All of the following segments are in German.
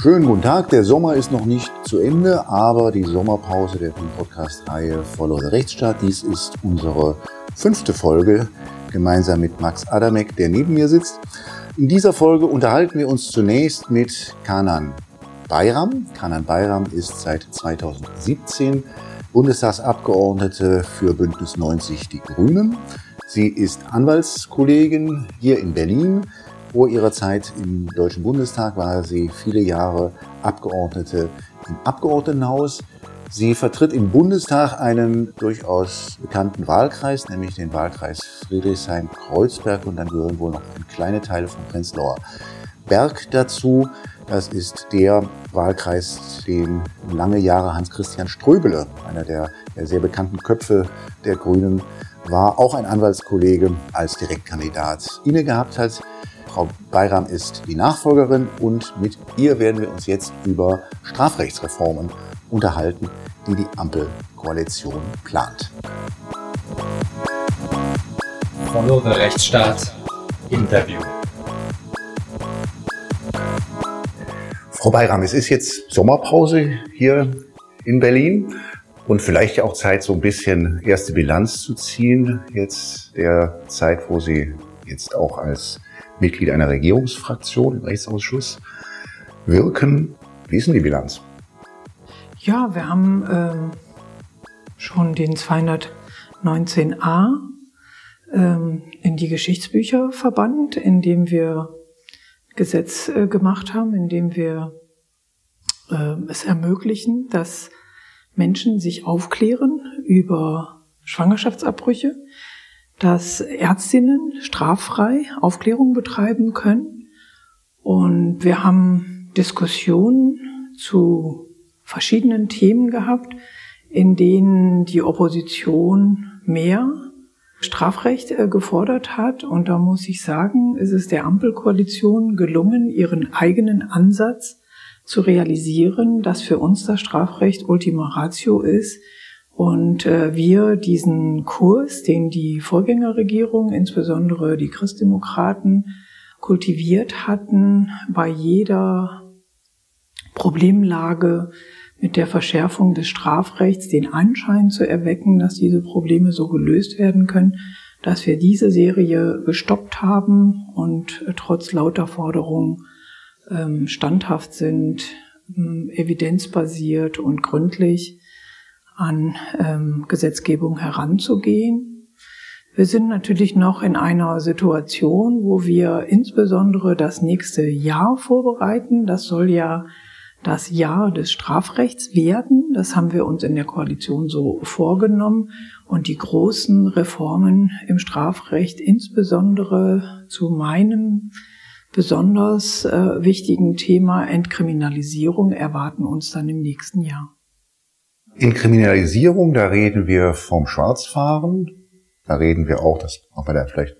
Schönen guten Tag. Der Sommer ist noch nicht zu Ende, aber die Sommerpause der Podcast-Reihe Follow the Rechtsstaat. Dies ist unsere fünfte Folge gemeinsam mit Max Adamek, der neben mir sitzt. In dieser Folge unterhalten wir uns zunächst mit Kanan Bayram. Kanan Bayram ist seit 2017 Bundestagsabgeordnete für Bündnis 90 Die Grünen. Sie ist Anwaltskollegin hier in Berlin vor ihrer Zeit im Deutschen Bundestag war sie viele Jahre Abgeordnete im Abgeordnetenhaus. Sie vertritt im Bundestag einen durchaus bekannten Wahlkreis, nämlich den Wahlkreis Friedrichshain-Kreuzberg und dann gehören wohl noch kleine Teile von Prenzlauer Berg dazu. Das ist der Wahlkreis, den lange Jahre Hans-Christian Ströbele, einer der, der sehr bekannten Köpfe der Grünen, war, auch ein Anwaltskollege als Direktkandidat inne gehabt hat. Frau Bayram ist die Nachfolgerin und mit ihr werden wir uns jetzt über Strafrechtsreformen unterhalten, die die Ampelkoalition plant. The Rechtsstaat Interview. Frau Bayram, es ist jetzt Sommerpause hier in Berlin und vielleicht auch Zeit, so ein bisschen erste Bilanz zu ziehen. Jetzt der Zeit, wo Sie jetzt auch als Mitglied einer Regierungsfraktion im Rechtsausschuss wirken. Wie ist denn die Bilanz? Ja, wir haben ähm, schon den 219a ähm, in die Geschichtsbücher verbannt, indem wir Gesetz äh, gemacht haben, indem wir äh, es ermöglichen, dass Menschen sich aufklären über Schwangerschaftsabbrüche, dass Ärztinnen straffrei Aufklärung betreiben können. Und wir haben Diskussionen zu verschiedenen Themen gehabt, in denen die Opposition mehr Strafrecht äh, gefordert hat. Und da muss ich sagen, ist es der Ampelkoalition gelungen, ihren eigenen Ansatz zu realisieren, dass für uns das Strafrecht Ultima Ratio ist, und äh, wir diesen Kurs, den die Vorgängerregierung, insbesondere die Christdemokraten, kultiviert hatten, bei jeder Problemlage mit der Verschärfung des Strafrechts den Anschein zu erwecken, dass diese Probleme so gelöst werden können, dass wir diese Serie gestoppt haben und äh, trotz lauter Forderungen ähm, standhaft sind, ähm, evidenzbasiert und gründlich an ähm, Gesetzgebung heranzugehen. Wir sind natürlich noch in einer Situation, wo wir insbesondere das nächste Jahr vorbereiten. Das soll ja das Jahr des Strafrechts werden. Das haben wir uns in der Koalition so vorgenommen. Und die großen Reformen im Strafrecht, insbesondere zu meinem besonders äh, wichtigen Thema Entkriminalisierung, erwarten uns dann im nächsten Jahr. In Kriminalisierung, da reden wir vom Schwarzfahren, da reden wir auch, das machen wir da vielleicht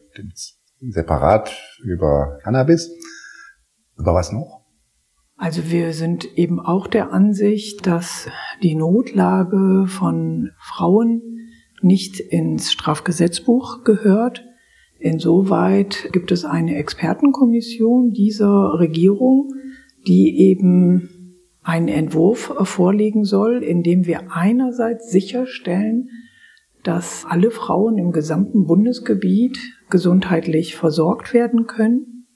separat über Cannabis. Über was noch? Also wir sind eben auch der Ansicht, dass die Notlage von Frauen nicht ins Strafgesetzbuch gehört. Insoweit gibt es eine Expertenkommission dieser Regierung, die eben einen Entwurf vorlegen soll, in dem wir einerseits sicherstellen, dass alle Frauen im gesamten Bundesgebiet gesundheitlich versorgt werden können,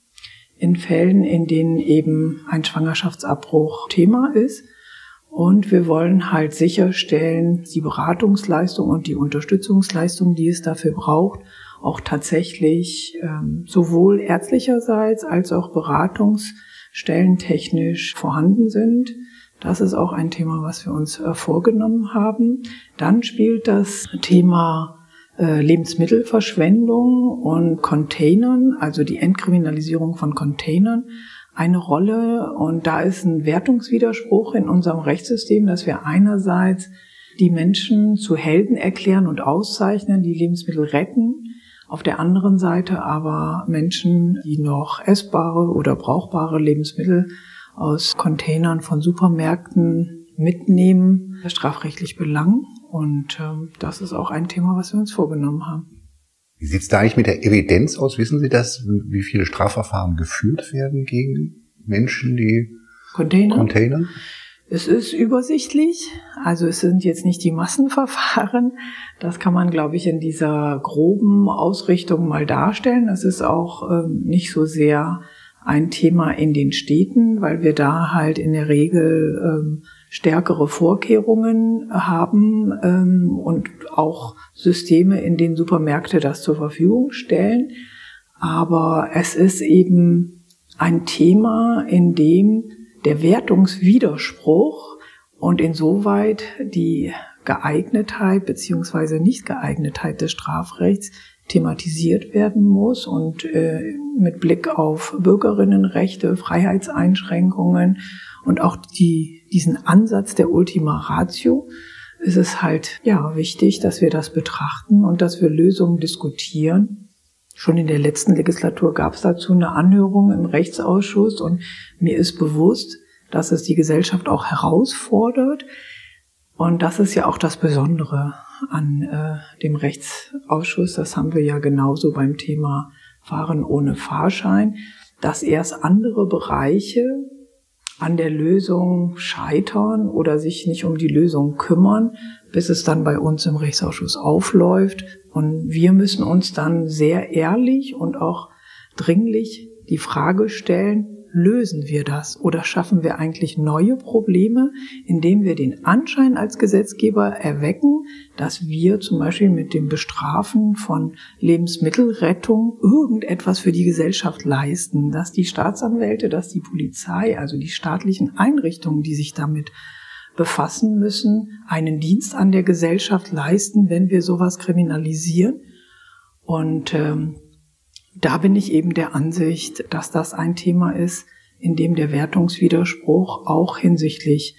in Fällen, in denen eben ein Schwangerschaftsabbruch Thema ist. Und wir wollen halt sicherstellen, die Beratungsleistung und die Unterstützungsleistung, die es dafür braucht, auch tatsächlich ähm, sowohl ärztlicherseits als auch Beratungs- stellentechnisch vorhanden sind. Das ist auch ein Thema, was wir uns äh, vorgenommen haben. Dann spielt das Thema äh, Lebensmittelverschwendung und Containern, also die Entkriminalisierung von Containern, eine Rolle. Und da ist ein Wertungswiderspruch in unserem Rechtssystem, dass wir einerseits die Menschen zu Helden erklären und auszeichnen, die Lebensmittel retten, auf der anderen Seite aber Menschen, die noch essbare oder brauchbare Lebensmittel aus Containern von Supermärkten mitnehmen, strafrechtlich belangen. Und ähm, das ist auch ein Thema, was wir uns vorgenommen haben. Wie sieht es da eigentlich mit der Evidenz aus? Wissen Sie das, wie viele Strafverfahren geführt werden gegen Menschen, die Container. Container? Es ist übersichtlich, also es sind jetzt nicht die Massenverfahren. Das kann man, glaube ich, in dieser groben Ausrichtung mal darstellen. Das ist auch ähm, nicht so sehr ein Thema in den Städten, weil wir da halt in der Regel ähm, stärkere Vorkehrungen haben ähm, und auch Systeme, in denen Supermärkte das zur Verfügung stellen. Aber es ist eben ein Thema, in dem der Wertungswiderspruch und insoweit die Geeignetheit beziehungsweise Nichtgeeignetheit des Strafrechts thematisiert werden muss und äh, mit Blick auf Bürgerinnenrechte, Freiheitseinschränkungen und auch die, diesen Ansatz der Ultima Ratio ist es halt ja wichtig, dass wir das betrachten und dass wir Lösungen diskutieren. Schon in der letzten Legislatur gab es dazu eine Anhörung im Rechtsausschuss und mir ist bewusst, dass es die Gesellschaft auch herausfordert. Und das ist ja auch das Besondere an äh, dem Rechtsausschuss. Das haben wir ja genauso beim Thema Fahren ohne Fahrschein, dass erst andere Bereiche an der Lösung scheitern oder sich nicht um die Lösung kümmern, bis es dann bei uns im Rechtsausschuss aufläuft. Und wir müssen uns dann sehr ehrlich und auch dringlich die Frage stellen, lösen wir das oder schaffen wir eigentlich neue Probleme, indem wir den Anschein als Gesetzgeber erwecken, dass wir zum Beispiel mit dem Bestrafen von Lebensmittelrettung irgendetwas für die Gesellschaft leisten, dass die Staatsanwälte, dass die Polizei, also die staatlichen Einrichtungen, die sich damit befassen müssen, einen Dienst an der Gesellschaft leisten, wenn wir sowas kriminalisieren. Und ähm, da bin ich eben der Ansicht, dass das ein Thema ist, in dem der Wertungswiderspruch auch hinsichtlich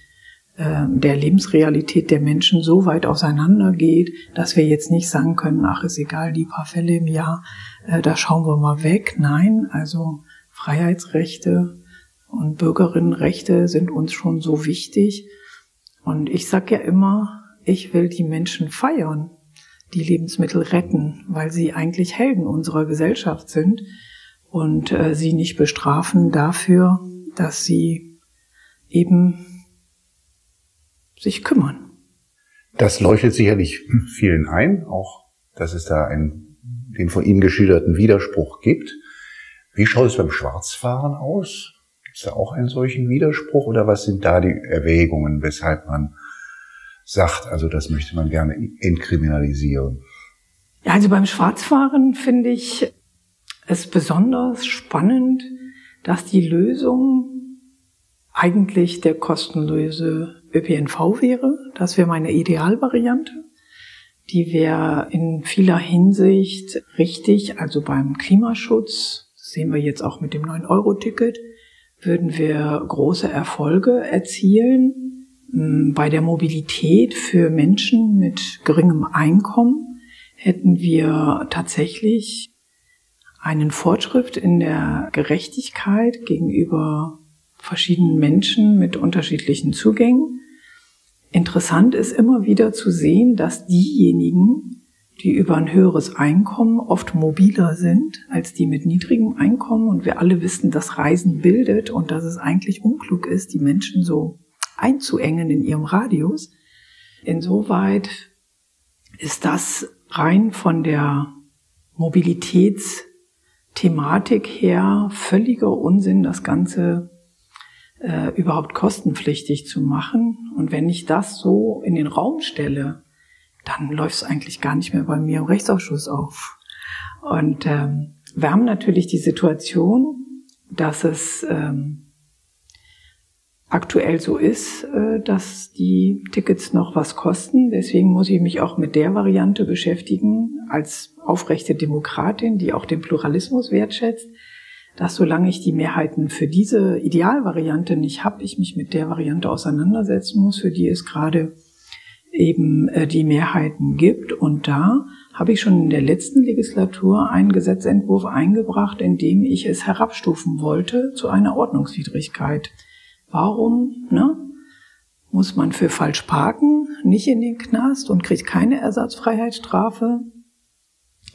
äh, der Lebensrealität der Menschen so weit auseinandergeht, dass wir jetzt nicht sagen können, ach, ist egal, die paar Fälle im Jahr, äh, da schauen wir mal weg. Nein, also Freiheitsrechte und Bürgerinnenrechte sind uns schon so wichtig. Und ich sag ja immer, ich will die Menschen feiern die Lebensmittel retten, weil sie eigentlich Helden unserer Gesellschaft sind und äh, sie nicht bestrafen dafür, dass sie eben sich kümmern. Das leuchtet sicherlich vielen ein, auch dass es da einen, den von Ihnen geschilderten Widerspruch gibt. Wie schaut es beim Schwarzfahren aus? Gibt es da auch einen solchen Widerspruch oder was sind da die Erwägungen, weshalb man sagt, also das möchte man gerne entkriminalisieren. Also beim Schwarzfahren finde ich es besonders spannend, dass die Lösung eigentlich der kostenlose ÖPNV wäre. Das wäre meine Idealvariante. Die wäre in vieler Hinsicht richtig, also beim Klimaschutz, sehen wir jetzt auch mit dem 9-Euro-Ticket, würden wir große Erfolge erzielen. Bei der Mobilität für Menschen mit geringem Einkommen hätten wir tatsächlich einen Fortschritt in der Gerechtigkeit gegenüber verschiedenen Menschen mit unterschiedlichen Zugängen. Interessant ist immer wieder zu sehen, dass diejenigen, die über ein höheres Einkommen oft mobiler sind als die mit niedrigem Einkommen. Und wir alle wissen, dass Reisen bildet und dass es eigentlich unklug ist, die Menschen so einzuengen in ihrem Radius. Insoweit ist das rein von der Mobilitätsthematik her völliger Unsinn, das Ganze äh, überhaupt kostenpflichtig zu machen. Und wenn ich das so in den Raum stelle, dann läuft es eigentlich gar nicht mehr bei mir im Rechtsausschuss auf. Und ähm, wir haben natürlich die Situation, dass es ähm, aktuell so ist, äh, dass die Tickets noch was kosten. Deswegen muss ich mich auch mit der Variante beschäftigen, als aufrechte Demokratin, die auch den Pluralismus wertschätzt, dass solange ich die Mehrheiten für diese Idealvariante nicht habe, ich mich mit der Variante auseinandersetzen muss, für die es gerade eben äh, die Mehrheiten gibt. Und da habe ich schon in der letzten Legislatur einen Gesetzentwurf eingebracht, in dem ich es herabstufen wollte zu einer Ordnungswidrigkeit. Warum ne, muss man für falsch parken nicht in den Knast und kriegt keine Ersatzfreiheitsstrafe,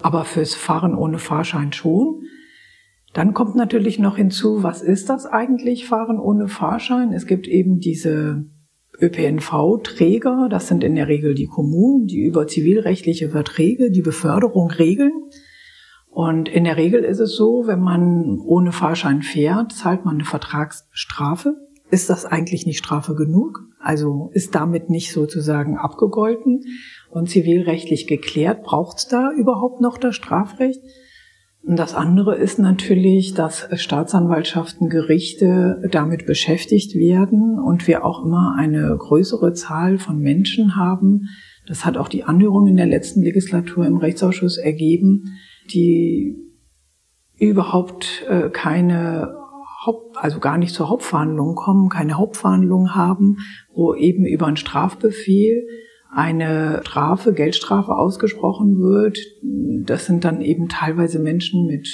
aber fürs Fahren ohne Fahrschein schon? Dann kommt natürlich noch hinzu, was ist das eigentlich, Fahren ohne Fahrschein? Es gibt eben diese ÖPNV-Träger, das sind in der Regel die Kommunen, die über zivilrechtliche Verträge die Beförderung regeln. Und in der Regel ist es so, wenn man ohne Fahrschein fährt, zahlt man eine Vertragsstrafe. Ist das eigentlich nicht Strafe genug? Also ist damit nicht sozusagen abgegolten und zivilrechtlich geklärt? Braucht es da überhaupt noch das Strafrecht? Und das andere ist natürlich, dass Staatsanwaltschaften, Gerichte damit beschäftigt werden und wir auch immer eine größere Zahl von Menschen haben. Das hat auch die Anhörung in der letzten Legislatur im Rechtsausschuss ergeben, die überhaupt äh, keine Haupt, also gar nicht zur Hauptverhandlung kommen, keine Hauptverhandlung haben, wo eben über einen Strafbefehl eine Strafe, Geldstrafe ausgesprochen wird. Das sind dann eben teilweise Menschen mit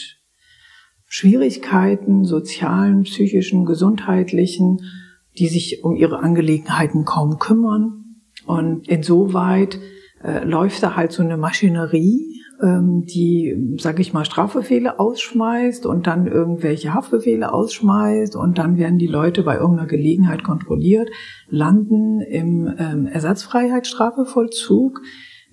Schwierigkeiten, sozialen, psychischen, gesundheitlichen, die sich um ihre Angelegenheiten kaum kümmern. Und insoweit äh, läuft da halt so eine Maschinerie, die, sage ich mal, Strafbefehle ausschmeißt und dann irgendwelche Haftbefehle ausschmeißt und dann werden die Leute bei irgendeiner Gelegenheit kontrolliert, landen im ähm, Ersatzfreiheitsstrafevollzug,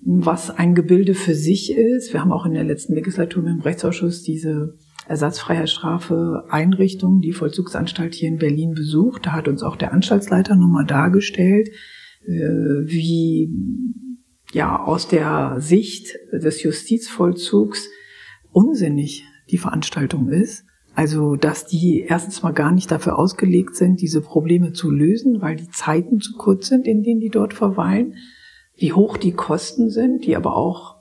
was ein Gebilde für sich ist. Wir haben auch in der letzten Legislatur im Rechtsausschuss diese Ersatzfreiheitsstrafe Einrichtung, die Vollzugsanstalt hier in Berlin besucht. Da hat uns auch der Anstaltsleiter nochmal dargestellt, äh, wie ja aus der Sicht des Justizvollzugs unsinnig die Veranstaltung ist. Also, dass die erstens mal gar nicht dafür ausgelegt sind, diese Probleme zu lösen, weil die Zeiten zu kurz sind, in denen die dort verweilen, wie hoch die Kosten sind, die aber auch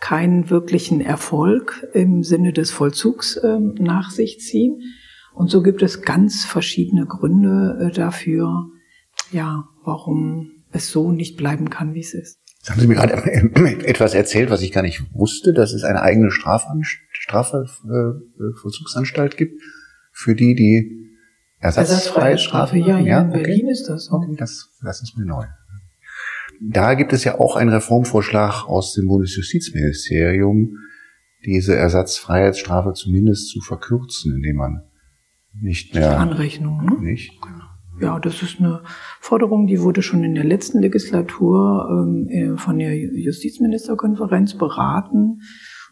keinen wirklichen Erfolg im Sinne des Vollzugs äh, nach sich ziehen. Und so gibt es ganz verschiedene Gründe äh, dafür, ja, warum es so nicht bleiben kann, wie es ist. Jetzt haben Sie mir gerade etwas erzählt, was ich gar nicht wusste, dass es eine eigene Strafvollzugsanstalt gibt für die, die ersatzfreie Strafe. Ja, ja, in okay. Berlin ist das so. Okay, das, das ist mir neu. Da gibt es ja auch einen Reformvorschlag aus dem Bundesjustizministerium, diese Ersatzfreiheitsstrafe zumindest zu verkürzen, indem man nicht mehr. Anrechnung, ne? Nicht ja, das ist eine Forderung, die wurde schon in der letzten Legislatur ähm, äh, von der Justizministerkonferenz beraten.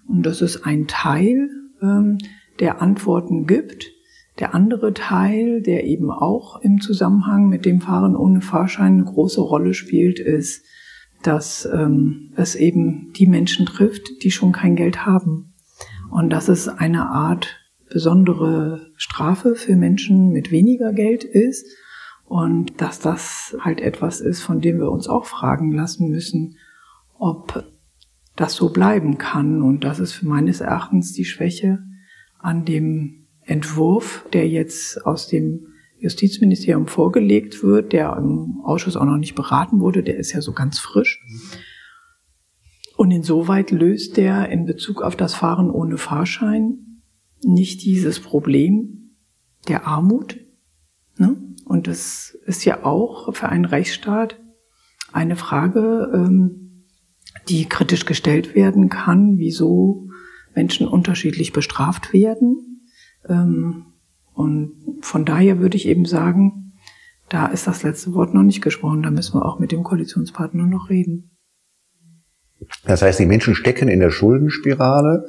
Und das ist ein Teil, ähm, der Antworten gibt. Der andere Teil, der eben auch im Zusammenhang mit dem Fahren ohne Fahrschein eine große Rolle spielt, ist, dass ähm, es eben die Menschen trifft, die schon kein Geld haben. Und dass es eine Art besondere Strafe für Menschen mit weniger Geld ist und dass das halt etwas ist, von dem wir uns auch fragen lassen müssen, ob das so bleiben kann. Und das ist meines Erachtens die Schwäche an dem Entwurf, der jetzt aus dem Justizministerium vorgelegt wird, der im Ausschuss auch noch nicht beraten wurde, der ist ja so ganz frisch. Und insoweit löst der in Bezug auf das Fahren ohne Fahrschein nicht dieses Problem der Armut, ne? Und das ist ja auch für einen Rechtsstaat eine Frage, ähm, die kritisch gestellt werden kann, wieso Menschen unterschiedlich bestraft werden. Ähm, und von daher würde ich eben sagen, da ist das letzte Wort noch nicht gesprochen. Da müssen wir auch mit dem Koalitionspartner noch reden. Das heißt, die Menschen stecken in der Schuldenspirale,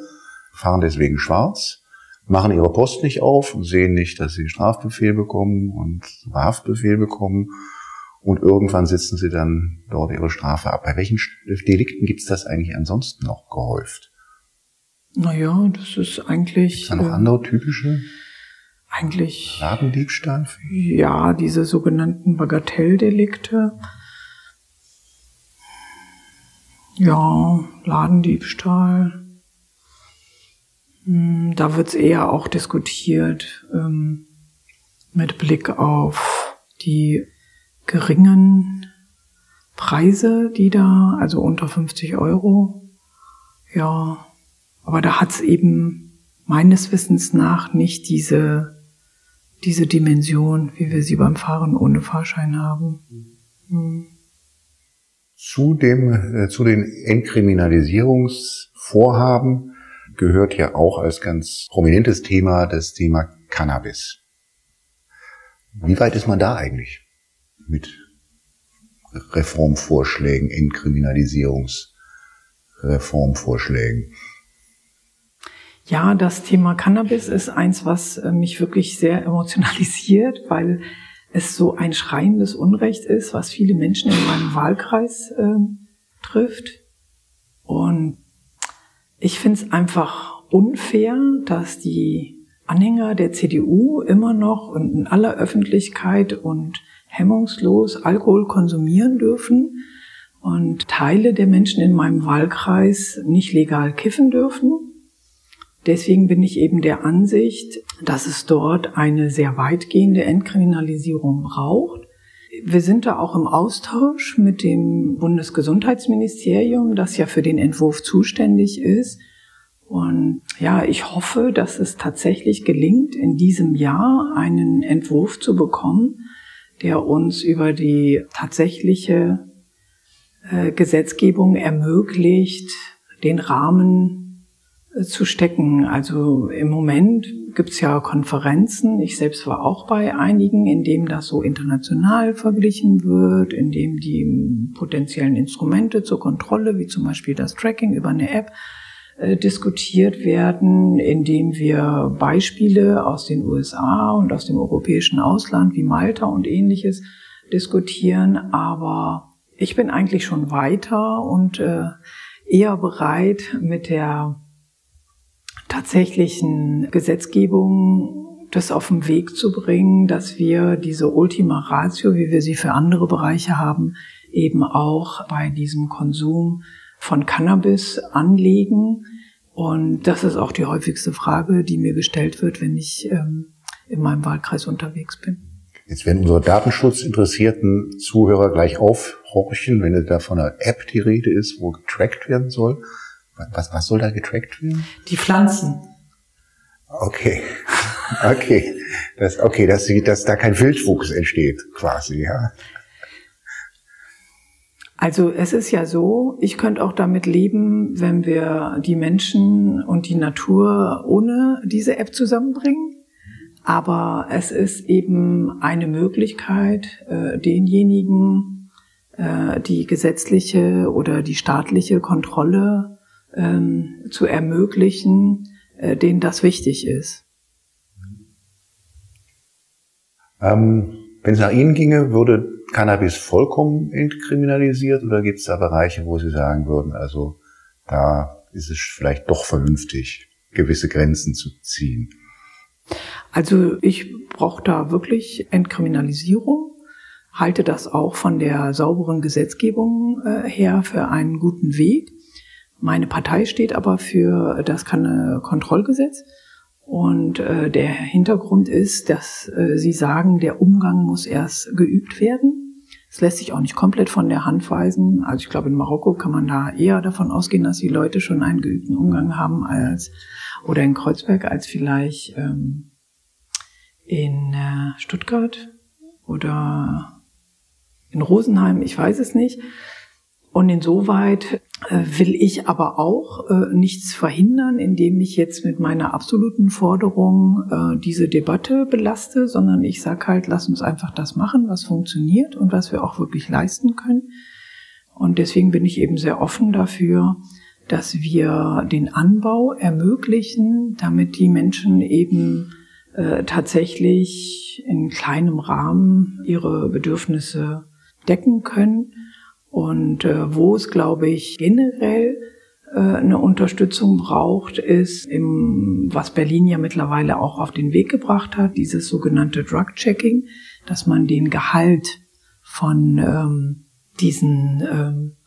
fahren deswegen schwarz machen ihre Post nicht auf und sehen nicht, dass sie Strafbefehl bekommen und Haftbefehl bekommen. Und irgendwann sitzen sie dann dort ihre Strafe ab. Bei welchen Delikten gibt es das eigentlich ansonsten noch gehäuft? Naja, das ist eigentlich. Gibt's da noch äh, andere typische? Eigentlich. Ladendiebstahl? Ja, diese sogenannten Bagatelldelikte. Ja, Ladendiebstahl. Hm, da wird es eher auch diskutiert ähm, mit Blick auf die geringen Preise, die da, also unter 50 Euro. Ja, aber da hat es eben meines Wissens nach nicht diese, diese Dimension, wie wir sie beim Fahren ohne Fahrschein haben. Hm. Zu, dem, äh, zu den Entkriminalisierungsvorhaben gehört ja auch als ganz prominentes Thema das Thema Cannabis. Wie weit ist man da eigentlich mit Reformvorschlägen, Entkriminalisierungsreformvorschlägen? Ja, das Thema Cannabis ist eins, was äh, mich wirklich sehr emotionalisiert, weil es so ein schreiendes Unrecht ist, was viele Menschen in meinem Wahlkreis äh, trifft. Und ich finde es einfach unfair, dass die Anhänger der CDU immer noch und in aller Öffentlichkeit und hemmungslos Alkohol konsumieren dürfen und Teile der Menschen in meinem Wahlkreis nicht legal kiffen dürfen. Deswegen bin ich eben der Ansicht, dass es dort eine sehr weitgehende Entkriminalisierung braucht. Wir sind da auch im Austausch mit dem Bundesgesundheitsministerium, das ja für den Entwurf zuständig ist. Und ja, ich hoffe, dass es tatsächlich gelingt, in diesem Jahr einen Entwurf zu bekommen, der uns über die tatsächliche äh, Gesetzgebung ermöglicht, den Rahmen äh, zu stecken. Also im Moment gibt's ja Konferenzen. Ich selbst war auch bei einigen, in dem das so international verglichen wird, in dem die potenziellen Instrumente zur Kontrolle, wie zum Beispiel das Tracking über eine App, äh, diskutiert werden, indem wir Beispiele aus den USA und aus dem europäischen Ausland wie Malta und ähnliches diskutieren. Aber ich bin eigentlich schon weiter und äh, eher bereit, mit der tatsächlichen Gesetzgebung das auf den Weg zu bringen, dass wir diese Ultima Ratio, wie wir sie für andere Bereiche haben, eben auch bei diesem Konsum von Cannabis anlegen. Und das ist auch die häufigste Frage, die mir gestellt wird, wenn ich ähm, in meinem Wahlkreis unterwegs bin. Jetzt werden unsere datenschutzinteressierten Zuhörer gleich aufhorchen, wenn da von einer App die Rede ist, wo getrackt werden soll. Was, was soll da getrackt werden? Die Pflanzen. Okay. Okay. Das, okay, dass, dass da kein Wildwuchs entsteht, quasi, ja. Also es ist ja so, ich könnte auch damit leben, wenn wir die Menschen und die Natur ohne diese App zusammenbringen. Aber es ist eben eine Möglichkeit, äh, denjenigen äh, die gesetzliche oder die staatliche Kontrolle ähm, zu ermöglichen, äh, denen das wichtig ist. Ähm, wenn es nach Ihnen ginge, würde Cannabis vollkommen entkriminalisiert oder gibt es da Bereiche, wo Sie sagen würden, also da ist es vielleicht doch vernünftig, gewisse Grenzen zu ziehen? Also ich brauche da wirklich Entkriminalisierung, halte das auch von der sauberen Gesetzgebung äh, her für einen guten Weg. Meine Partei steht aber für das Kontrollgesetz. Und äh, der Hintergrund ist, dass äh, Sie sagen, der Umgang muss erst geübt werden. Es lässt sich auch nicht komplett von der Hand weisen. Also ich glaube, in Marokko kann man da eher davon ausgehen, dass die Leute schon einen geübten Umgang haben als oder in Kreuzberg als vielleicht ähm, in äh, Stuttgart oder in Rosenheim. Ich weiß es nicht. Und insoweit äh, will ich aber auch äh, nichts verhindern, indem ich jetzt mit meiner absoluten Forderung äh, diese Debatte belaste, sondern ich sage halt, lass uns einfach das machen, was funktioniert und was wir auch wirklich leisten können. Und deswegen bin ich eben sehr offen dafür, dass wir den Anbau ermöglichen, damit die Menschen eben äh, tatsächlich in kleinem Rahmen ihre Bedürfnisse decken können und äh, wo es, glaube ich, generell äh, eine Unterstützung braucht, ist, im, was Berlin ja mittlerweile auch auf den Weg gebracht hat, dieses sogenannte Drug-Checking, dass man den Gehalt von ähm, diesen ähm,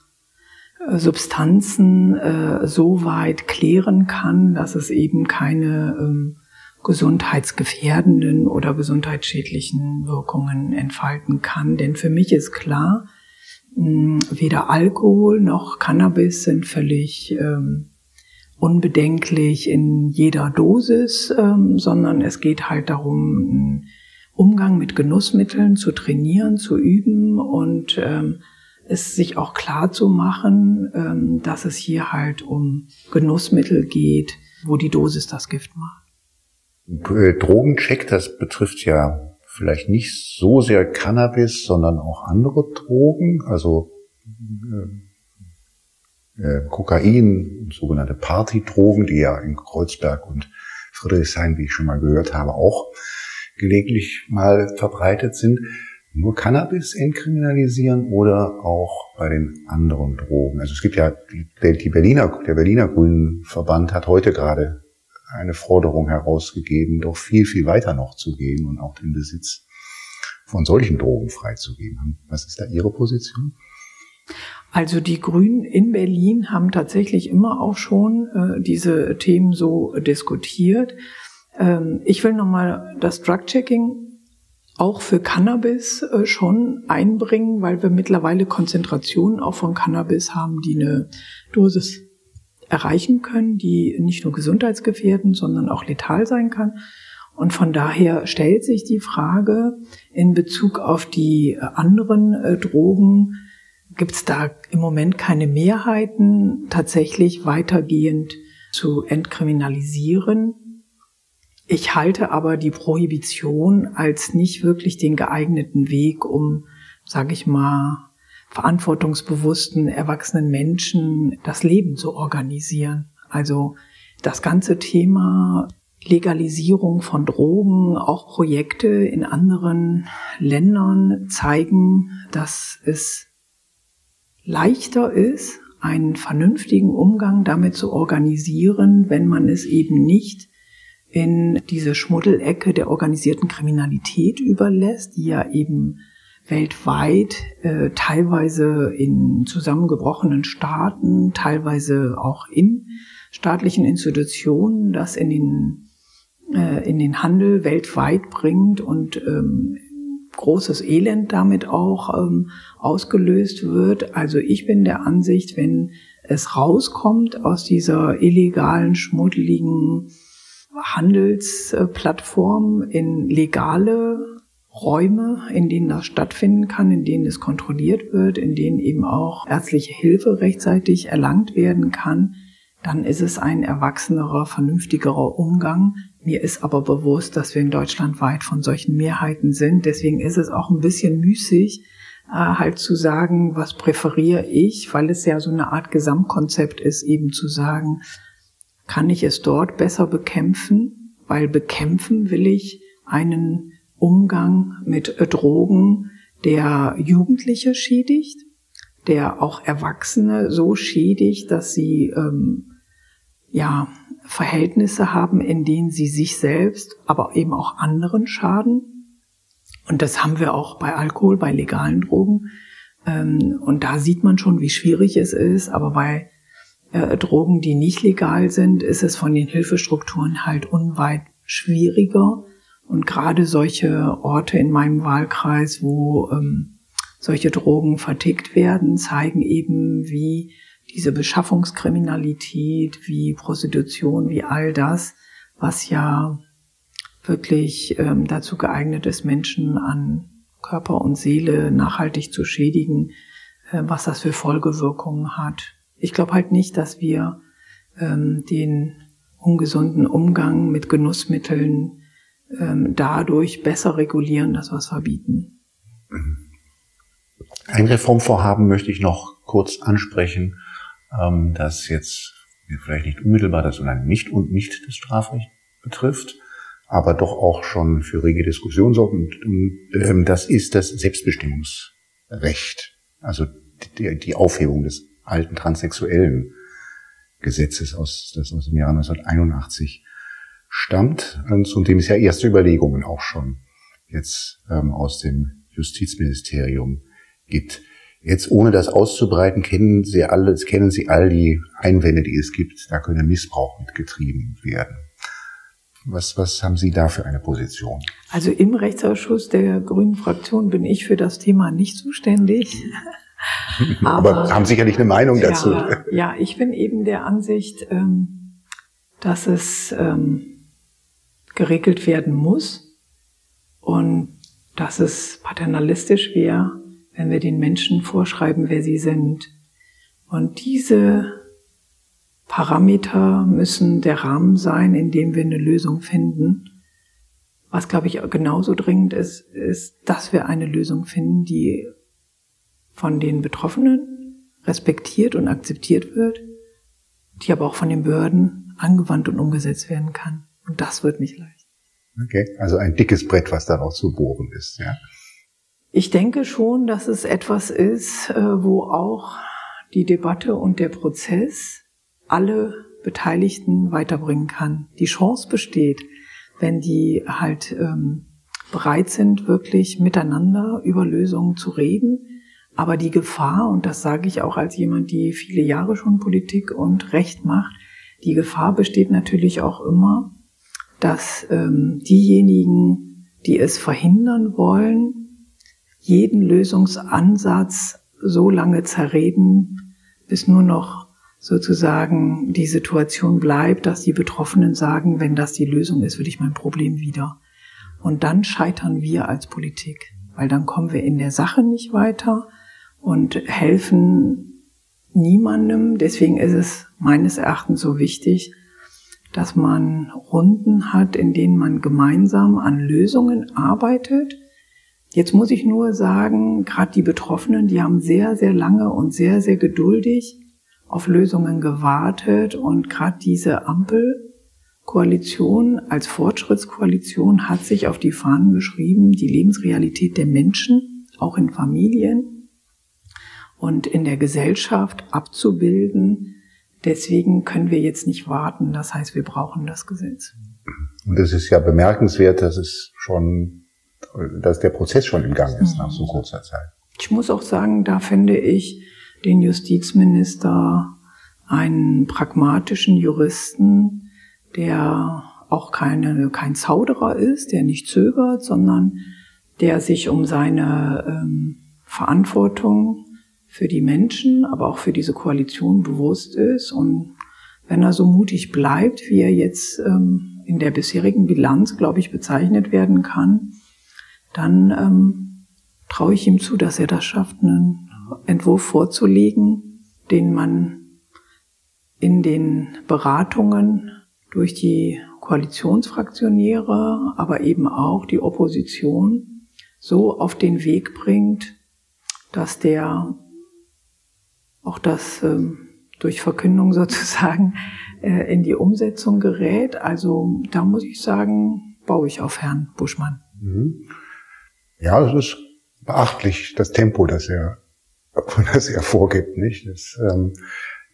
Substanzen äh, so weit klären kann, dass es eben keine ähm, gesundheitsgefährdenden oder gesundheitsschädlichen Wirkungen entfalten kann. Denn für mich ist klar, weder Alkohol noch Cannabis sind völlig ähm, unbedenklich in jeder Dosis, ähm, sondern es geht halt darum, Umgang mit Genussmitteln zu trainieren, zu üben und ähm, es sich auch klar zu machen, ähm, dass es hier halt um Genussmittel geht, wo die Dosis das Gift macht. Äh, Drogencheck, das betrifft ja vielleicht nicht so sehr Cannabis, sondern auch andere Drogen, also äh, äh, Kokain, sogenannte Partydrogen, die ja in Kreuzberg und Friedrichshain, wie ich schon mal gehört habe, auch gelegentlich mal verbreitet sind. Nur Cannabis entkriminalisieren oder auch bei den anderen Drogen. Also es gibt ja die Berliner, der Berliner Grünen Verband hat heute gerade eine Forderung herausgegeben, doch viel, viel weiter noch zu gehen und auch den Besitz von solchen Drogen freizugeben. Was ist da Ihre Position? Also die Grünen in Berlin haben tatsächlich immer auch schon äh, diese Themen so diskutiert. Ähm, ich will nochmal das Drug-Checking auch für Cannabis äh, schon einbringen, weil wir mittlerweile Konzentrationen auch von Cannabis haben, die eine Dosis erreichen können, die nicht nur gesundheitsgefährdend, sondern auch letal sein kann. Und von daher stellt sich die Frage in Bezug auf die anderen äh, Drogen, gibt es da im Moment keine Mehrheiten, tatsächlich weitergehend zu entkriminalisieren. Ich halte aber die Prohibition als nicht wirklich den geeigneten Weg, um, sage ich mal, verantwortungsbewussten, erwachsenen Menschen das Leben zu organisieren. Also das ganze Thema Legalisierung von Drogen, auch Projekte in anderen Ländern zeigen, dass es leichter ist, einen vernünftigen Umgang damit zu organisieren, wenn man es eben nicht in diese Schmuddelecke der organisierten Kriminalität überlässt, die ja eben weltweit, äh, teilweise in zusammengebrochenen Staaten, teilweise auch in staatlichen Institutionen, das in den, äh, in den Handel weltweit bringt und ähm, großes Elend damit auch ähm, ausgelöst wird. Also ich bin der Ansicht, wenn es rauskommt aus dieser illegalen, schmuddeligen Handelsplattform in legale Räume, in denen das stattfinden kann, in denen es kontrolliert wird, in denen eben auch ärztliche Hilfe rechtzeitig erlangt werden kann, dann ist es ein erwachsenerer, vernünftigerer Umgang. Mir ist aber bewusst, dass wir in Deutschland weit von solchen Mehrheiten sind. Deswegen ist es auch ein bisschen müßig, äh, halt zu sagen, was präferiere ich, weil es ja so eine Art Gesamtkonzept ist, eben zu sagen, kann ich es dort besser bekämpfen, weil bekämpfen will ich einen Umgang mit äh, Drogen, der Jugendliche schädigt, der auch Erwachsene so schädigt, dass sie ähm, ja Verhältnisse haben, in denen sie sich selbst, aber eben auch anderen schaden. Und das haben wir auch bei Alkohol, bei legalen Drogen. Ähm, und da sieht man schon, wie schwierig es ist. Aber bei äh, Drogen, die nicht legal sind, ist es von den Hilfestrukturen halt unweit schwieriger. Und gerade solche Orte in meinem Wahlkreis, wo ähm, solche Drogen vertickt werden, zeigen eben, wie diese Beschaffungskriminalität, wie Prostitution, wie all das, was ja wirklich ähm, dazu geeignet ist, Menschen an Körper und Seele nachhaltig zu schädigen, äh, was das für Folgewirkungen hat. Ich glaube halt nicht, dass wir ähm, den ungesunden Umgang mit Genussmitteln ähm, dadurch besser regulieren, dass wir es verbieten. Ein Reformvorhaben möchte ich noch kurz ansprechen, ähm, das jetzt vielleicht nicht unmittelbar das, sondern nicht und nicht das Strafrecht betrifft, aber doch auch schon für rege Diskussion sorgt. Und, und ähm, das ist das Selbstbestimmungsrecht, also die, die Aufhebung des alten transsexuellen Gesetzes aus, das aus dem Jahr 1981 stammt und zu dem es ja erste Überlegungen auch schon jetzt ähm, aus dem Justizministerium gibt. Jetzt ohne das auszubreiten, kennen Sie alle, kennen Sie all die Einwände, die es gibt. Da könne Missbrauch mitgetrieben werden. Was, was haben Sie da für eine Position? Also im Rechtsausschuss der Grünen Fraktion bin ich für das Thema nicht zuständig. Aber, Aber haben sicherlich eine Meinung dazu. Ja, ja, ich bin eben der Ansicht, ähm, dass es ähm, geregelt werden muss und dass es paternalistisch wäre, wenn wir den Menschen vorschreiben, wer sie sind. Und diese Parameter müssen der Rahmen sein, in dem wir eine Lösung finden. Was, glaube ich, genauso dringend ist, ist, dass wir eine Lösung finden, die von den Betroffenen respektiert und akzeptiert wird, die aber auch von den Behörden angewandt und umgesetzt werden kann. Und das wird nicht leicht. Okay, also ein dickes Brett, was da noch zu bohren ist, ja. Ich denke schon, dass es etwas ist, äh, wo auch die Debatte und der Prozess alle Beteiligten weiterbringen kann. Die Chance besteht, wenn die halt ähm, bereit sind, wirklich miteinander über Lösungen zu reden. Aber die Gefahr, und das sage ich auch als jemand, die viele Jahre schon Politik und Recht macht, die Gefahr besteht natürlich auch immer, dass ähm, diejenigen, die es verhindern wollen, jeden Lösungsansatz so lange zerreden, bis nur noch sozusagen die Situation bleibt, dass die Betroffenen sagen, wenn das die Lösung ist, würde ich mein Problem wieder. Und dann scheitern wir als Politik, weil dann kommen wir in der Sache nicht weiter und helfen niemandem. Deswegen ist es meines Erachtens so wichtig, dass man Runden hat, in denen man gemeinsam an Lösungen arbeitet Jetzt muss ich nur sagen, gerade die Betroffenen, die haben sehr, sehr lange und sehr, sehr geduldig auf Lösungen gewartet und gerade diese Ampelkoalition als Fortschrittskoalition hat sich auf die Fahnen geschrieben, die Lebensrealität der Menschen, auch in Familien und in der Gesellschaft abzubilden. Deswegen können wir jetzt nicht warten. Das heißt, wir brauchen das Gesetz. Und es ist ja bemerkenswert, dass es schon dass der Prozess schon im Gang ist nach so kurzer Zeit. Ich muss auch sagen, da finde ich den Justizminister einen pragmatischen Juristen, der auch keine, kein Zauderer ist, der nicht zögert, sondern der sich um seine ähm, Verantwortung für die Menschen, aber auch für diese Koalition bewusst ist. Und wenn er so mutig bleibt, wie er jetzt ähm, in der bisherigen Bilanz, glaube ich, bezeichnet werden kann, dann ähm, traue ich ihm zu, dass er das schafft, einen Entwurf vorzulegen, den man in den Beratungen durch die Koalitionsfraktionäre, aber eben auch die Opposition so auf den Weg bringt, dass der auch das ähm, durch Verkündung sozusagen äh, in die Umsetzung gerät. Also da muss ich sagen, baue ich auf Herrn Buschmann. Mhm. Ja, es ist beachtlich, das Tempo, das er, das er vorgibt, nicht? Das ähm,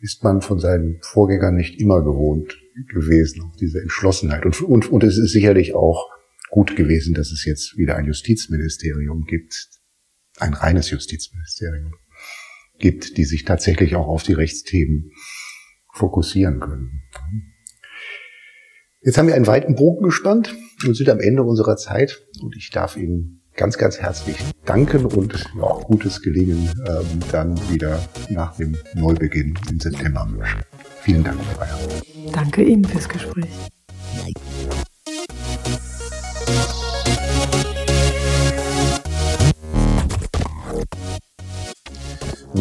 ist man von seinen Vorgängern nicht immer gewohnt gewesen, auch diese Entschlossenheit. Und, und, und es ist sicherlich auch gut gewesen, dass es jetzt wieder ein Justizministerium gibt, ein reines Justizministerium gibt, die sich tatsächlich auch auf die Rechtsthemen fokussieren können. Jetzt haben wir einen weiten Bogen gespannt und sind am Ende unserer Zeit und ich darf Ihnen ganz, ganz herzlich danken und ja, gutes Gelingen ähm, dann wieder nach dem Neubeginn im September. Vielen Dank, Bayer. Danke Ihnen fürs Gespräch.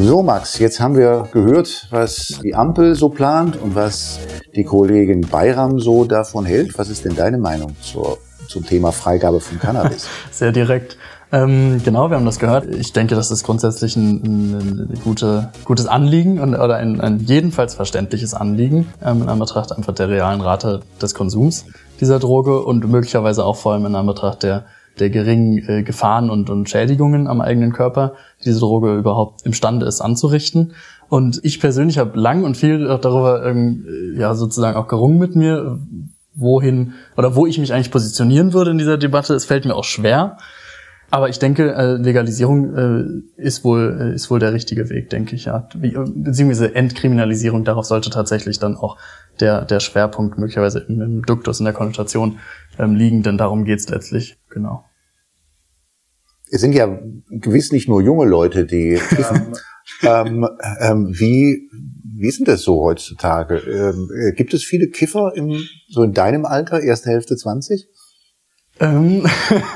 So, Max, jetzt haben wir gehört, was die Ampel so plant und was die Kollegin Bayram so davon hält. Was ist denn deine Meinung zur zum Thema Freigabe von Cannabis. Sehr direkt. Ähm, genau, wir haben das gehört. Ich denke, das ist grundsätzlich ein, ein, gute, gutes Anliegen und, oder ein, ein jedenfalls verständliches Anliegen ähm, in Anbetracht einfach der realen Rate des Konsums dieser Droge und möglicherweise auch vor allem in Anbetracht der, der geringen äh, Gefahren und, und Schädigungen am eigenen Körper, die diese Droge überhaupt imstande ist anzurichten. Und ich persönlich habe lang und viel darüber ähm, ja sozusagen auch gerungen mit mir, wohin oder wo ich mich eigentlich positionieren würde in dieser Debatte. Es fällt mir auch schwer. Aber ich denke, äh, Legalisierung äh, ist wohl äh, ist wohl der richtige Weg, denke ich ja. Beziehungsweise Entkriminalisierung, darauf sollte tatsächlich dann auch der der Schwerpunkt möglicherweise im, im Duktus in der Konnotation ähm, liegen, denn darum geht's letztlich. Genau. Es sind ja gewiss nicht nur junge Leute, die ähm, ähm, wie wie ist denn das so heutzutage? Ähm, äh, gibt es viele Kiffer im, so in deinem Alter, erste Hälfte 20? Ähm,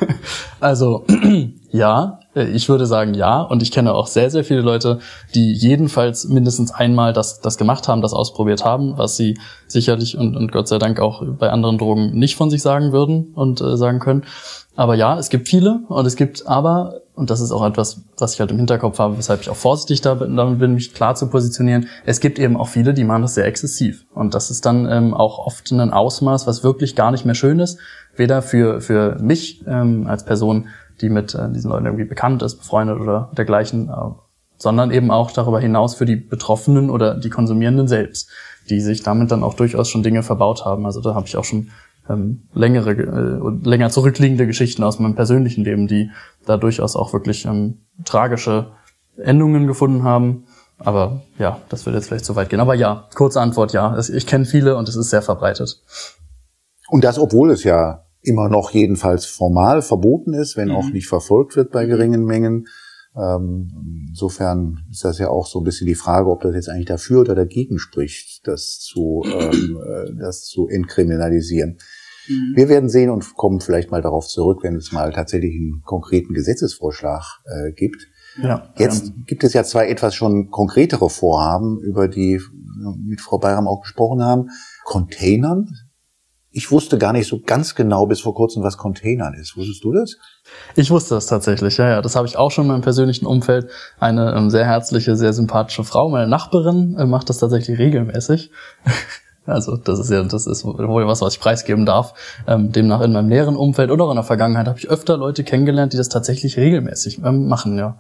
also ja, ich würde sagen ja und ich kenne auch sehr, sehr viele Leute, die jedenfalls mindestens einmal das, das gemacht haben, das ausprobiert haben, was sie sicherlich und, und Gott sei Dank auch bei anderen Drogen nicht von sich sagen würden und äh, sagen können. Aber ja, es gibt viele und es gibt aber, und das ist auch etwas, was ich halt im Hinterkopf habe, weshalb ich auch vorsichtig damit bin, mich klar zu positionieren, es gibt eben auch viele, die machen das sehr exzessiv. Und das ist dann ähm, auch oft ein Ausmaß, was wirklich gar nicht mehr schön ist, weder für, für mich ähm, als Person, die mit äh, diesen Leuten irgendwie bekannt ist, befreundet oder dergleichen, äh, sondern eben auch darüber hinaus für die Betroffenen oder die Konsumierenden selbst, die sich damit dann auch durchaus schon Dinge verbaut haben. Also da habe ich auch schon ähm, längere äh, länger zurückliegende Geschichten aus meinem persönlichen Leben, die da durchaus auch wirklich ähm, tragische Endungen gefunden haben. Aber ja, das würde jetzt vielleicht zu weit gehen. Aber ja, kurze Antwort, ja. Ich kenne viele und es ist sehr verbreitet. Und das, obwohl es ja immer noch jedenfalls formal verboten ist, wenn mhm. auch nicht verfolgt wird bei geringen Mengen. Ähm, insofern ist das ja auch so ein bisschen die Frage, ob das jetzt eigentlich dafür oder dagegen spricht, das zu, ähm, äh, das zu entkriminalisieren. Mhm. Wir werden sehen und kommen vielleicht mal darauf zurück, wenn es mal tatsächlich einen konkreten Gesetzesvorschlag äh, gibt. Ja, Jetzt ja. gibt es ja zwei etwas schon konkretere Vorhaben, über die wir mit Frau Bayram auch gesprochen haben. Containern ich wusste gar nicht so ganz genau bis vor kurzem, was Containern ist. Wusstest du das? Ich wusste das tatsächlich, ja, ja. Das habe ich auch schon in meinem persönlichen Umfeld. Eine ähm, sehr herzliche, sehr sympathische Frau, meine Nachbarin, äh, macht das tatsächlich regelmäßig. Also das ist ja, das ist wohl was, was ich preisgeben darf. Ähm, demnach in meinem näheren Umfeld oder auch in der Vergangenheit habe ich öfter Leute kennengelernt, die das tatsächlich regelmäßig ähm, machen, ja.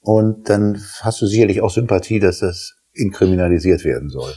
Und dann hast du sicherlich auch Sympathie, dass das inkriminalisiert werden soll.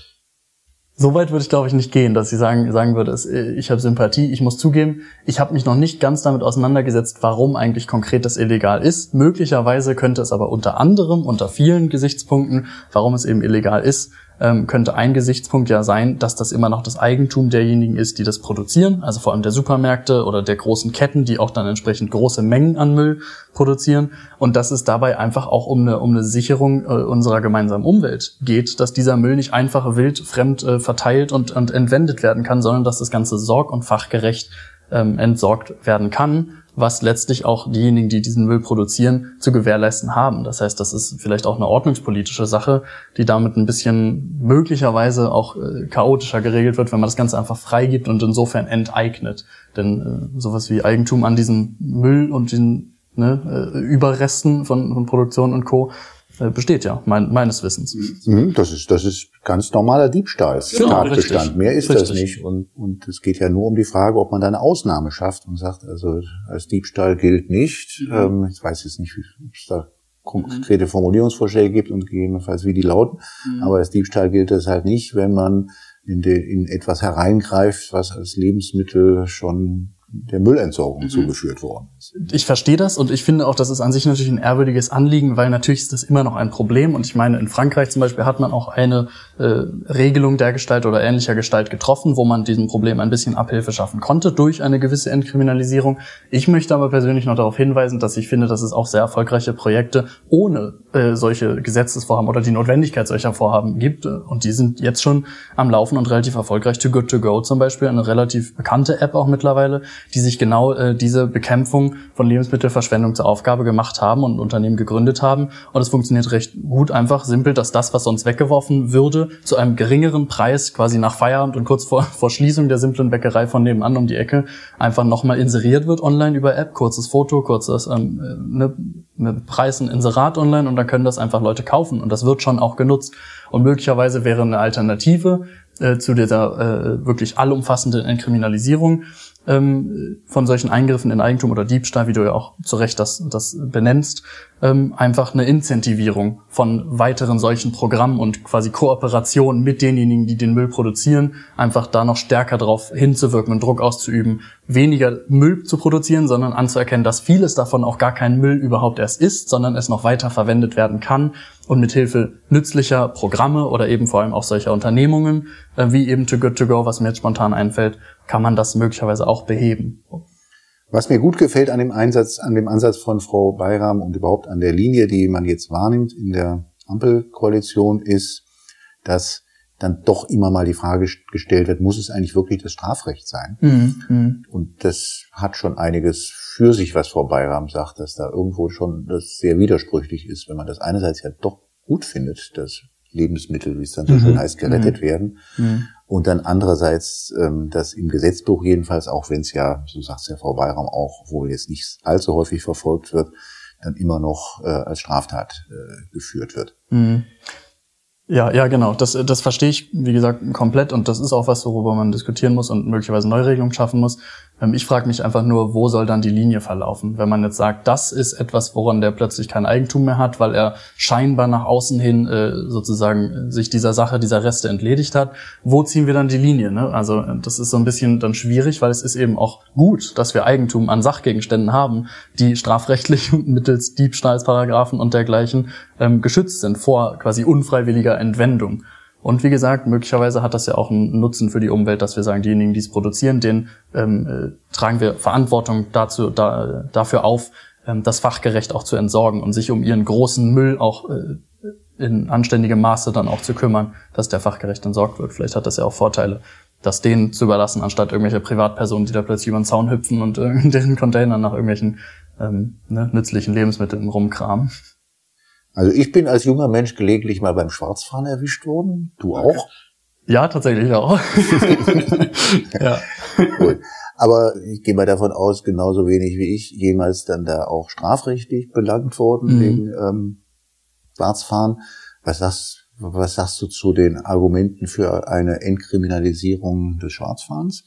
So weit würde ich, glaube ich, nicht gehen, dass ich sagen, sagen würde, äh, ich habe Sympathie. Ich muss zugeben, ich habe mich noch nicht ganz damit auseinandergesetzt, warum eigentlich konkret das illegal ist. Möglicherweise könnte es aber unter anderem, unter vielen Gesichtspunkten, warum es eben illegal ist, ähm, könnte ein Gesichtspunkt ja sein, dass das immer noch das Eigentum derjenigen ist, die das produzieren, also vor allem der Supermärkte oder der großen Ketten, die auch dann entsprechend große Mengen an Müll produzieren. Und dass es dabei einfach auch um eine, um eine Sicherung äh, unserer gemeinsamen Umwelt geht, dass dieser Müll nicht einfach wild fremd äh, verteilt und, und entwendet werden kann, sondern dass das Ganze sorg- und fachgerecht ähm, entsorgt werden kann was letztlich auch diejenigen, die diesen Müll produzieren, zu gewährleisten haben. Das heißt, das ist vielleicht auch eine ordnungspolitische Sache, die damit ein bisschen möglicherweise auch äh, chaotischer geregelt wird, wenn man das Ganze einfach freigibt und insofern enteignet. Denn äh, sowas wie Eigentum an diesem Müll und den ne, äh, Überresten von, von Produktion und Co. Äh, besteht ja, mein, meines Wissens. Mhm, das ist, das ist ganz normaler Diebstahl. Genau. Mehr ist richtig. das nicht. Und, und es geht ja nur um die Frage, ob man da eine Ausnahme schafft und sagt, also als Diebstahl gilt nicht. Mhm. Ähm, ich weiß jetzt nicht, ob es da konkrete Formulierungsvorschläge gibt und gegebenenfalls wie die lauten. Mhm. Aber als Diebstahl gilt das halt nicht, wenn man in, de, in etwas hereingreift, was als Lebensmittel schon der Müllentsorgung mhm. zugeführt worden ist. Ich verstehe das und ich finde auch, das ist an sich natürlich ein ehrwürdiges Anliegen, weil natürlich ist das immer noch ein Problem. Und ich meine, in Frankreich zum Beispiel hat man auch eine äh, Regelung der Gestalt oder ähnlicher Gestalt getroffen, wo man diesem Problem ein bisschen Abhilfe schaffen konnte durch eine gewisse Entkriminalisierung. Ich möchte aber persönlich noch darauf hinweisen, dass ich finde, dass es auch sehr erfolgreiche Projekte ohne äh, solche Gesetzesvorhaben oder die Notwendigkeit solcher Vorhaben gibt. Und die sind jetzt schon am Laufen und relativ erfolgreich. Too Good To Go zum Beispiel, eine relativ bekannte App auch mittlerweile, die sich genau äh, diese Bekämpfung von Lebensmittelverschwendung zur Aufgabe gemacht haben und ein Unternehmen gegründet haben. Und es funktioniert recht gut, einfach simpel, dass das, was sonst weggeworfen würde, zu einem geringeren Preis, quasi nach Feierabend und kurz vor, vor Schließung der simplen Bäckerei von nebenan um die Ecke, einfach nochmal inseriert wird online über App, kurzes Foto, kurzes ähm, äh, ne, mit Preisen Inserat online und dann können das einfach Leute kaufen und das wird schon auch genutzt. Und möglicherweise wäre eine Alternative äh, zu dieser äh, wirklich allumfassenden Entkriminalisierung ähm, von solchen Eingriffen in Eigentum oder Diebstahl, wie du ja auch zu Recht das, das benennst, ähm, einfach eine Incentivierung von weiteren solchen Programmen und quasi Kooperation mit denjenigen, die den Müll produzieren, einfach da noch stärker darauf hinzuwirken und Druck auszuüben, weniger Müll zu produzieren, sondern anzuerkennen, dass vieles davon auch gar kein Müll überhaupt erst ist, sondern es noch weiter verwendet werden kann und mit Hilfe nützlicher Programme oder eben vor allem auch solcher Unternehmungen, äh, wie eben Too Good To Go, was mir jetzt spontan einfällt, kann man das möglicherweise auch beheben. Was mir gut gefällt an dem Einsatz, an dem Ansatz von Frau Bayram und überhaupt an der Linie, die man jetzt wahrnimmt in der Ampelkoalition, ist, dass dann doch immer mal die Frage gestellt wird, muss es eigentlich wirklich das Strafrecht sein? Mhm. Mhm. Und das hat schon einiges für sich, was Frau Bayram sagt, dass da irgendwo schon das sehr widersprüchlich ist, wenn man das einerseits ja doch gut findet, dass Lebensmittel, wie es dann so Mhm. schön heißt, gerettet werden. Mhm. Und dann andererseits, ähm, dass im Gesetzbuch jedenfalls, auch wenn es ja, so sagt es ja Frau Bayram auch, wohl jetzt nicht allzu häufig verfolgt wird, dann immer noch äh, als Straftat äh, geführt wird. Mhm. Ja, ja, genau. Das, das verstehe ich, wie gesagt, komplett. Und das ist auch was, worüber man diskutieren muss und möglicherweise Neuregelungen schaffen muss. Ähm, Ich frage mich einfach nur, wo soll dann die Linie verlaufen? Wenn man jetzt sagt, das ist etwas, woran der plötzlich kein Eigentum mehr hat, weil er scheinbar nach außen hin äh, sozusagen sich dieser Sache, dieser Reste entledigt hat. Wo ziehen wir dann die Linie? Ne? Also äh, das ist so ein bisschen dann schwierig, weil es ist eben auch gut, dass wir Eigentum an Sachgegenständen haben, die strafrechtlich mittels Diebstahlsparagraphen und dergleichen ähm, geschützt sind vor quasi unfreiwilliger Entwendung. Und wie gesagt, möglicherweise hat das ja auch einen Nutzen für die Umwelt, dass wir sagen, diejenigen, die es produzieren, denen ähm, äh, tragen wir Verantwortung dazu, da, dafür auf, ähm, das fachgerecht auch zu entsorgen und sich um ihren großen Müll auch äh, in anständigem Maße dann auch zu kümmern, dass der fachgerecht entsorgt wird. Vielleicht hat das ja auch Vorteile, das denen zu überlassen, anstatt irgendwelcher Privatpersonen, die da plötzlich über den Zaun hüpfen und äh, in deren Containern nach irgendwelchen ähm, ne, nützlichen Lebensmitteln rumkramen. Also ich bin als junger Mensch gelegentlich mal beim Schwarzfahren erwischt worden. Du auch? Ja, tatsächlich auch. ja. Cool. Aber ich gehe mal davon aus, genauso wenig wie ich jemals dann da auch strafrechtlich belangt worden Mhm. wegen ähm, Schwarzfahren. Was sagst, was sagst du zu den Argumenten für eine Entkriminalisierung des Schwarzfahrens?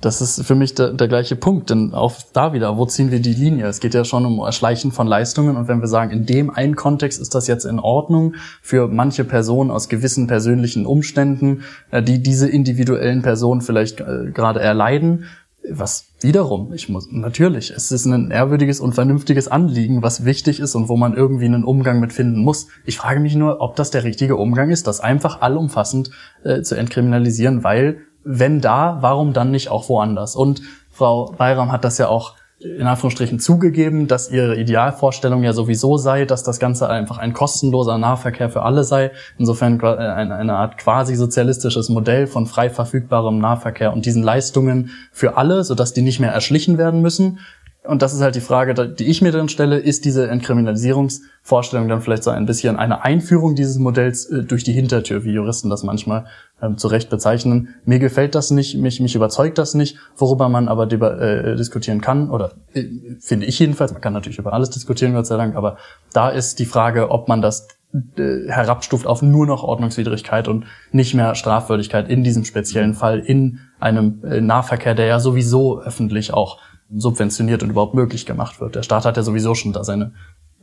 Das ist für mich der, der gleiche Punkt, denn auch da wieder, wo ziehen wir die Linie? Es geht ja schon um Erschleichen von Leistungen und wenn wir sagen, in dem einen Kontext ist das jetzt in Ordnung für manche Personen aus gewissen persönlichen Umständen, äh, die diese individuellen Personen vielleicht äh, gerade erleiden, was wiederum, ich muss, natürlich, es ist ein ehrwürdiges und vernünftiges Anliegen, was wichtig ist und wo man irgendwie einen Umgang mit finden muss. Ich frage mich nur, ob das der richtige Umgang ist, das einfach allumfassend äh, zu entkriminalisieren, weil wenn da, warum dann nicht auch woanders? Und Frau Bayram hat das ja auch in Anführungsstrichen zugegeben, dass ihre Idealvorstellung ja sowieso sei, dass das Ganze einfach ein kostenloser Nahverkehr für alle sei. Insofern äh, eine Art quasi sozialistisches Modell von frei verfügbarem Nahverkehr und diesen Leistungen für alle, sodass die nicht mehr erschlichen werden müssen. Und das ist halt die Frage, die ich mir dann stelle, ist diese Entkriminalisierungsvorstellung dann vielleicht so ein bisschen eine Einführung dieses Modells äh, durch die Hintertür, wie Juristen das manchmal ähm, zu Recht bezeichnen. Mir gefällt das nicht, mich, mich überzeugt das nicht, worüber man aber äh, diskutieren kann, oder äh, finde ich jedenfalls, man kann natürlich über alles diskutieren, Gott sei Dank, aber da ist die Frage, ob man das äh, herabstuft auf nur noch Ordnungswidrigkeit und nicht mehr Strafwürdigkeit in diesem speziellen Fall in einem äh, Nahverkehr, der ja sowieso öffentlich auch subventioniert und überhaupt möglich gemacht wird. Der Staat hat ja sowieso schon da seine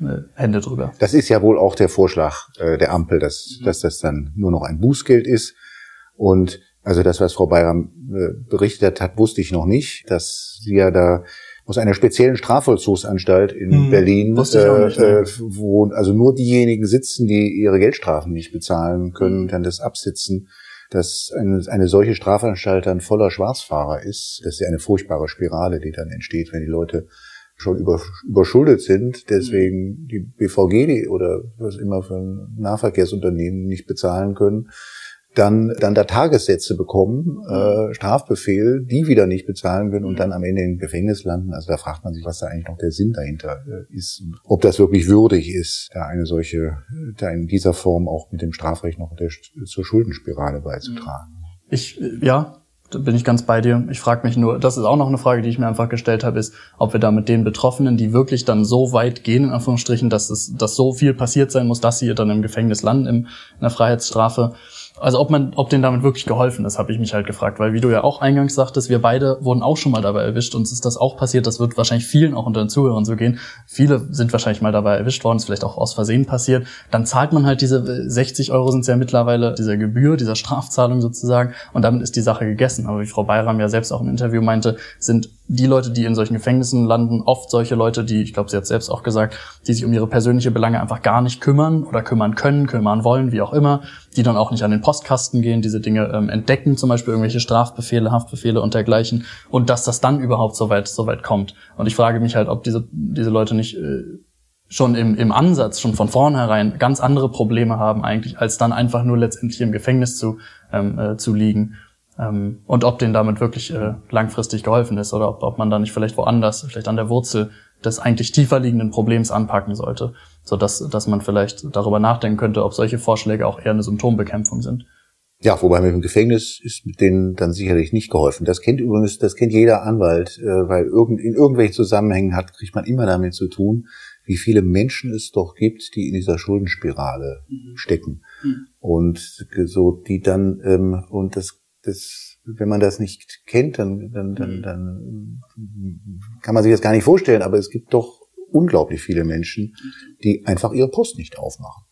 äh, Hände drüber. Das ist ja wohl auch der Vorschlag äh, der Ampel, dass, dass das dann nur noch ein Bußgeld ist. Und also das, was Frau Bayram äh, berichtet hat, wusste ich noch nicht, dass sie ja da aus einer speziellen Strafvollzugsanstalt in Hm, Berlin, wusste ich auch nicht, ne? äh, wo also nur diejenigen sitzen, die ihre Geldstrafen nicht bezahlen können, Hm. dann das absitzen, dass eine, eine solche Strafanstalt dann voller Schwarzfahrer ist. Das ist ja eine furchtbare Spirale, die dann entsteht, wenn die Leute schon über, überschuldet sind, deswegen die BVG oder was immer für ein Nahverkehrsunternehmen nicht bezahlen können, dann, dann da Tagessätze bekommen, äh, Strafbefehl, die wieder nicht bezahlen können und dann am Ende im Gefängnis landen. Also da fragt man sich, was da eigentlich noch der Sinn dahinter äh, ist. Ob das wirklich würdig ist, da eine solche, da in dieser Form auch mit dem Strafrecht noch der, zur Schuldenspirale beizutragen. Ich, äh, ja, da bin ich ganz bei dir. Ich frage mich nur, das ist auch noch eine Frage, die ich mir einfach gestellt habe, ist, ob wir da mit den Betroffenen, die wirklich dann so weit gehen, in Anführungsstrichen, dass es, dass so viel passiert sein muss, dass sie dann im Gefängnis landen, in der Freiheitsstrafe, also ob man, ob denen damit wirklich geholfen ist, habe ich mich halt gefragt, weil wie du ja auch eingangs sagtest, wir beide wurden auch schon mal dabei erwischt, uns ist das auch passiert, das wird wahrscheinlich vielen auch unter den Zuhörern so gehen. Viele sind wahrscheinlich mal dabei erwischt worden, ist vielleicht auch aus Versehen passiert. Dann zahlt man halt diese äh, 60 Euro sind ja mittlerweile dieser Gebühr, dieser Strafzahlung sozusagen und damit ist die Sache gegessen. Aber wie Frau Bayram ja selbst auch im Interview meinte, sind die Leute, die in solchen Gefängnissen landen, oft solche Leute, die, ich glaube, sie hat selbst auch gesagt, die sich um ihre persönliche Belange einfach gar nicht kümmern oder kümmern können, kümmern wollen, wie auch immer, die dann auch nicht an den Postkasten gehen, diese Dinge ähm, entdecken, zum Beispiel irgendwelche Strafbefehle, Haftbefehle und dergleichen, und dass das dann überhaupt so weit, so weit kommt. Und ich frage mich halt, ob diese, diese Leute nicht äh, schon im, im Ansatz, schon von vornherein ganz andere Probleme haben eigentlich, als dann einfach nur letztendlich im Gefängnis zu, ähm, äh, zu liegen. Ähm, und ob denen damit wirklich äh, langfristig geholfen ist oder ob, ob man da nicht vielleicht woanders, vielleicht an der Wurzel des eigentlich tiefer liegenden Problems anpacken sollte, so dass, dass man vielleicht darüber nachdenken könnte, ob solche Vorschläge auch eher eine Symptombekämpfung sind. Ja, wobei mit dem Gefängnis ist mit denen dann sicherlich nicht geholfen. Das kennt übrigens, das kennt jeder Anwalt, äh, weil irgend, in irgendwelchen Zusammenhängen hat, kriegt man immer damit zu tun, wie viele Menschen es doch gibt, die in dieser Schuldenspirale mhm. stecken. Mhm. Und so, die dann, ähm, und das, das, wenn man das nicht kennt, dann, dann, dann, mhm. dann kann man sich das gar nicht vorstellen, aber es gibt doch unglaublich viele Menschen, die einfach ihre Post nicht aufmachen.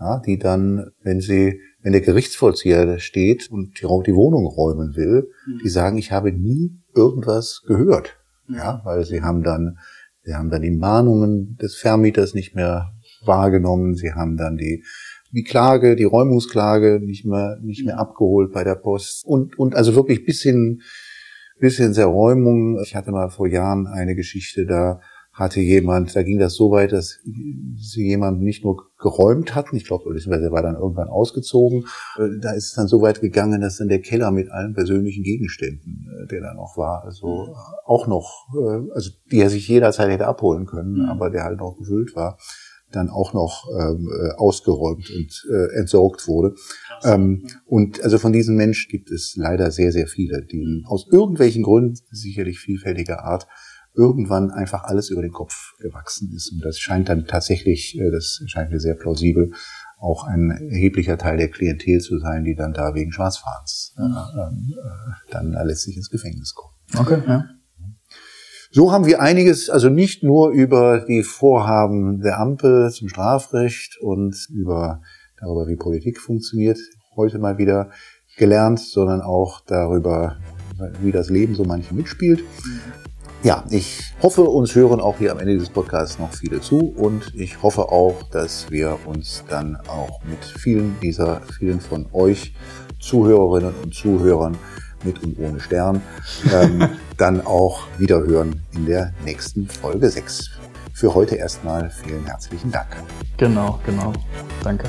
Ja, die dann, wenn sie wenn der Gerichtsvollzieher steht und die, die Wohnung räumen will, mhm. die sagen, ich habe nie irgendwas gehört. Ja, weil sie haben dann, sie haben dann die Mahnungen des Vermieters nicht mehr wahrgenommen, sie haben dann die, die Klage, die Räumungsklage nicht mehr, nicht mehr abgeholt bei der Post und, und also wirklich bis hin, bis hin zur Räumung. Ich hatte mal vor Jahren eine Geschichte da, hatte jemand, da ging das so weit, dass sie jemand nicht nur geräumt hatten, ich glaube, er war dann irgendwann ausgezogen, äh, da ist es dann so weit gegangen, dass dann der Keller mit allen persönlichen Gegenständen, äh, der da noch war, also mhm. auch noch, äh, also die er sich jederzeit hätte abholen können, mhm. aber der halt noch gefüllt war, dann auch noch ähm, ausgeräumt und äh, entsorgt wurde. Ähm, und also von diesen Menschen gibt es leider sehr, sehr viele, die aus irgendwelchen Gründen, sicherlich vielfältiger Art, irgendwann einfach alles über den Kopf gewachsen ist. Und das scheint dann tatsächlich, äh, das scheint mir sehr plausibel, auch ein erheblicher Teil der Klientel zu sein, die dann da wegen Schwarzfahrens äh, äh, dann letztlich ins Gefängnis kommen. Okay, ja. So haben wir einiges, also nicht nur über die Vorhaben der Ampel zum Strafrecht und über darüber, wie Politik funktioniert, heute mal wieder gelernt, sondern auch darüber, wie das Leben so manche mitspielt. Ja, ich hoffe, uns hören auch hier am Ende des Podcasts noch viele zu und ich hoffe auch, dass wir uns dann auch mit vielen dieser, vielen von euch Zuhörerinnen und Zuhörern mit und ohne Stern ähm, dann auch wieder hören in der nächsten Folge 6. Für heute erstmal vielen herzlichen Dank. Genau, genau. Danke.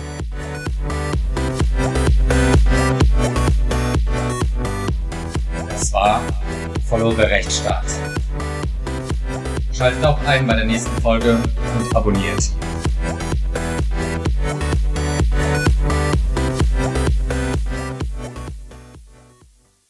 Das war Follow the Rechtsstaat. Schaltet auch ein bei der nächsten Folge und abonniert.